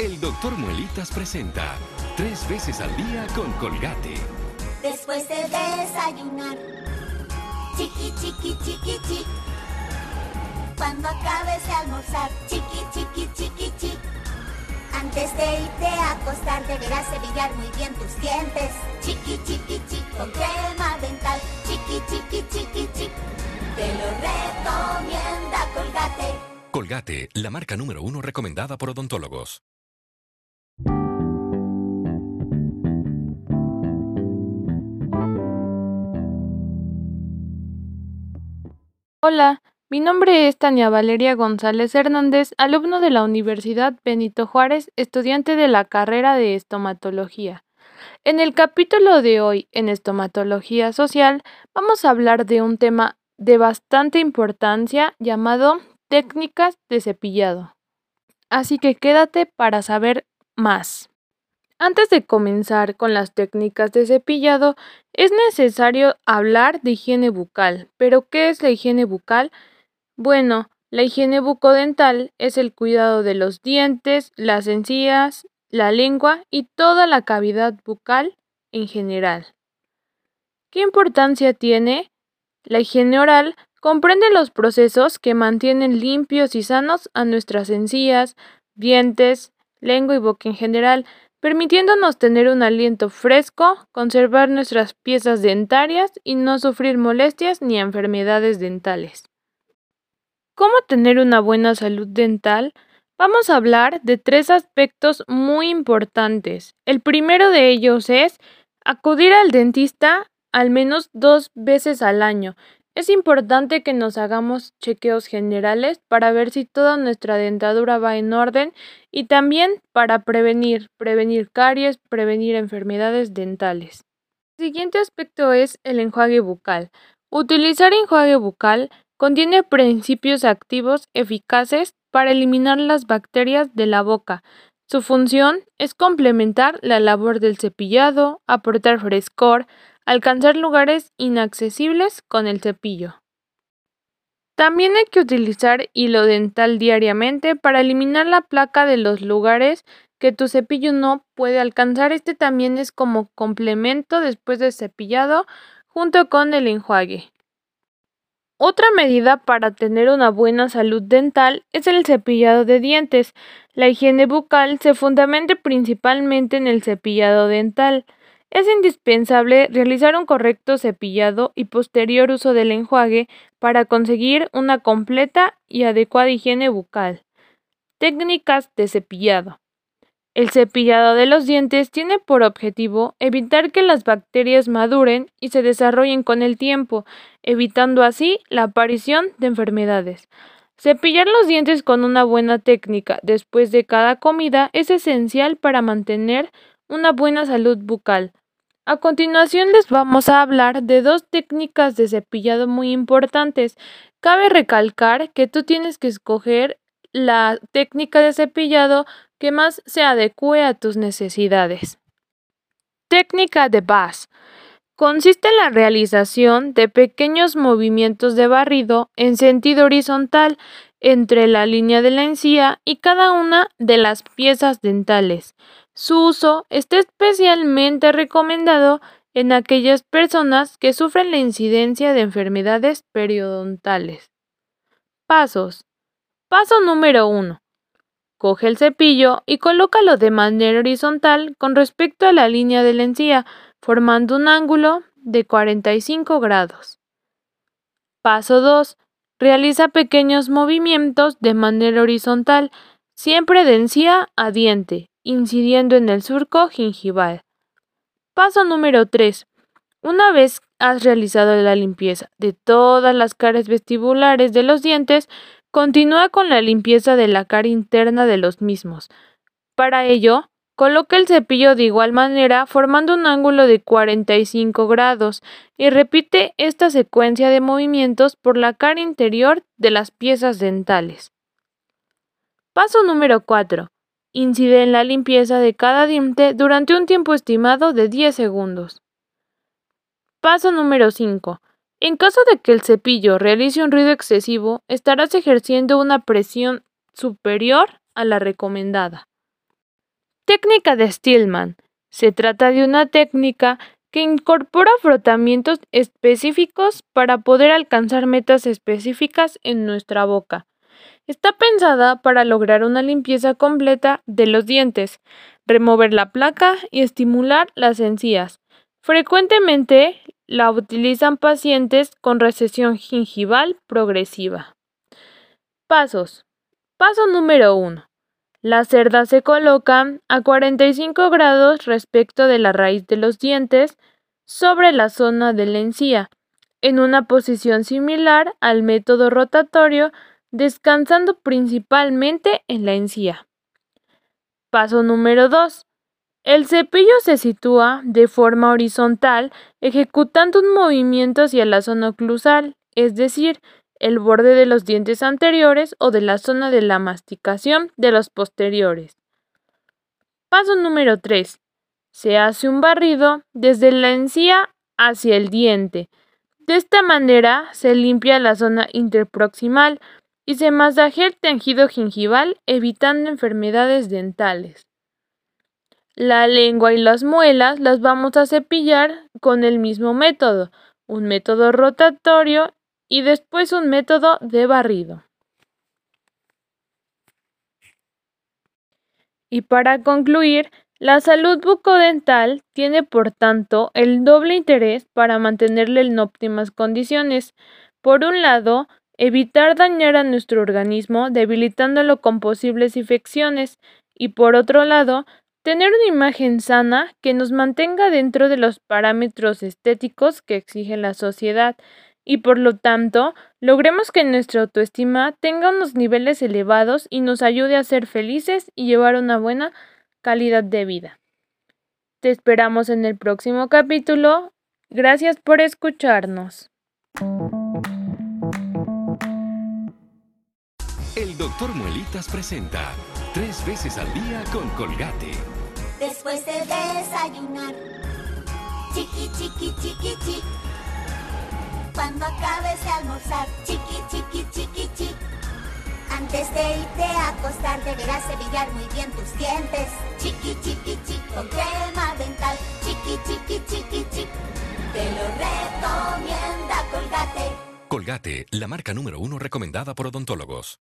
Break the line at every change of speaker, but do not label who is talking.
El doctor Muelitas presenta tres veces al día con Colgate.
Después de desayunar, chiqui, chiqui, chiqui, chiqui. Cuando acabes de almorzar, chiqui, chiqui, chiqui, chiqui. Antes de irte a acostar, deberás cepillar muy bien tus dientes. Chiqui, chiqui, chiqui, con crema dental. Chiqui, chiqui, chiqui, chiqui. Te lo recomienda Colgate.
Colgate, la marca número uno recomendada por odontólogos.
Hola, mi nombre es Tania Valeria González Hernández, alumno de la Universidad Benito Juárez, estudiante de la carrera de estomatología. En el capítulo de hoy, en estomatología social, vamos a hablar de un tema de bastante importancia llamado técnicas de cepillado. Así que quédate para saber más. Antes de comenzar con las técnicas de cepillado, es necesario hablar de higiene bucal. ¿Pero qué es la higiene bucal? Bueno, la higiene bucodental es el cuidado de los dientes, las encías, la lengua y toda la cavidad bucal en general. ¿Qué importancia tiene? La higiene oral comprende los procesos que mantienen limpios y sanos a nuestras encías, dientes, lengua y boca en general, permitiéndonos tener un aliento fresco, conservar nuestras piezas dentarias y no sufrir molestias ni enfermedades dentales. ¿Cómo tener una buena salud dental? Vamos a hablar de tres aspectos muy importantes. El primero de ellos es acudir al dentista al menos dos veces al año, es importante que nos hagamos chequeos generales para ver si toda nuestra dentadura va en orden y también para prevenir, prevenir caries, prevenir enfermedades dentales. El siguiente aspecto es el enjuague bucal. Utilizar enjuague bucal contiene principios activos eficaces para eliminar las bacterias de la boca. Su función es complementar la labor del cepillado, aportar frescor, alcanzar lugares inaccesibles con el cepillo. También hay que utilizar hilo dental diariamente para eliminar la placa de los lugares que tu cepillo no puede alcanzar. Este también es como complemento después de cepillado junto con el enjuague. Otra medida para tener una buena salud dental es el cepillado de dientes. La higiene bucal se fundamenta principalmente en el cepillado dental. Es indispensable realizar un correcto cepillado y posterior uso del enjuague para conseguir una completa y adecuada higiene bucal. Técnicas de cepillado. El cepillado de los dientes tiene por objetivo evitar que las bacterias maduren y se desarrollen con el tiempo, evitando así la aparición de enfermedades. Cepillar los dientes con una buena técnica después de cada comida es esencial para mantener una buena salud bucal. A continuación les vamos a hablar de dos técnicas de cepillado muy importantes. Cabe recalcar que tú tienes que escoger la técnica de cepillado que más se adecue a tus necesidades. Técnica de Bass. Consiste en la realización de pequeños movimientos de barrido en sentido horizontal entre la línea de la encía y cada una de las piezas dentales. Su uso está especialmente recomendado en aquellas personas que sufren la incidencia de enfermedades periodontales. Pasos. Paso número 1. Coge el cepillo y colócalo de manera horizontal con respecto a la línea de la encía, formando un ángulo de 45 grados. Paso 2. Realiza pequeños movimientos de manera horizontal, siempre de encía a diente, incidiendo en el surco gingival. Paso número 3. Una vez has realizado la limpieza de todas las caras vestibulares de los dientes, continúa con la limpieza de la cara interna de los mismos. Para ello, coloca el cepillo de igual manera formando un ángulo de 45 grados y repite esta secuencia de movimientos por la cara interior de las piezas dentales. Paso número 4. Incide en la limpieza de cada diente durante un tiempo estimado de 10 segundos. Paso número 5. En caso de que el cepillo realice un ruido excesivo, estarás ejerciendo una presión superior a la recomendada. técnica de Stillman. Se trata de una técnica que incorpora frotamientos específicos para poder alcanzar metas específicas en nuestra boca. Está pensada para lograr una limpieza completa de los dientes, remover la placa y estimular las encías. Frecuentemente la utilizan pacientes con recesión gingival progresiva. Pasos. Paso número 1. La cerda se coloca a 45 grados respecto de la raíz de los dientes sobre la zona de la encía, en una posición similar al método rotatorio, descansando principalmente en la encía. Paso número 2. El cepillo se sitúa de forma horizontal ejecutando un movimiento hacia la zona oclusal, es decir, el borde de los dientes anteriores o de la zona de la masticación de los posteriores. Paso número 3. Se hace un barrido desde la encía hacia el diente. De esta manera se limpia la zona interproximal y se masajea el tejido gingival evitando enfermedades dentales. La lengua y las muelas las vamos a cepillar con el mismo método, un método rotatorio y después un método de barrido. Y para concluir, la salud bucodental tiene por tanto el doble interés para mantenerle en óptimas condiciones. Por un lado, evitar dañar a nuestro organismo debilitándolo con posibles infecciones y por otro lado, tener una imagen sana que nos mantenga dentro de los parámetros estéticos que exige la sociedad y por lo tanto logremos que nuestra autoestima tenga unos niveles elevados y nos ayude a ser felices y llevar una buena calidad de vida. Te esperamos en el próximo capítulo. Gracias por escucharnos.
Doctor Muelitas presenta tres veces al día con Colgate.
Después de desayunar, chiqui, chiqui, chiqui, chiqui cuando acabes de almorzar. Chiqui, chiqui, chiqui, chiqui. Antes de irte a acostar deberás cepillar muy bien tus dientes. Chiqui, chiqui, chiqui, con crema dental. Chiqui, chiqui, chiqui, chiqui. Te lo recomienda Colgate.
Colgate, la marca número uno recomendada por odontólogos.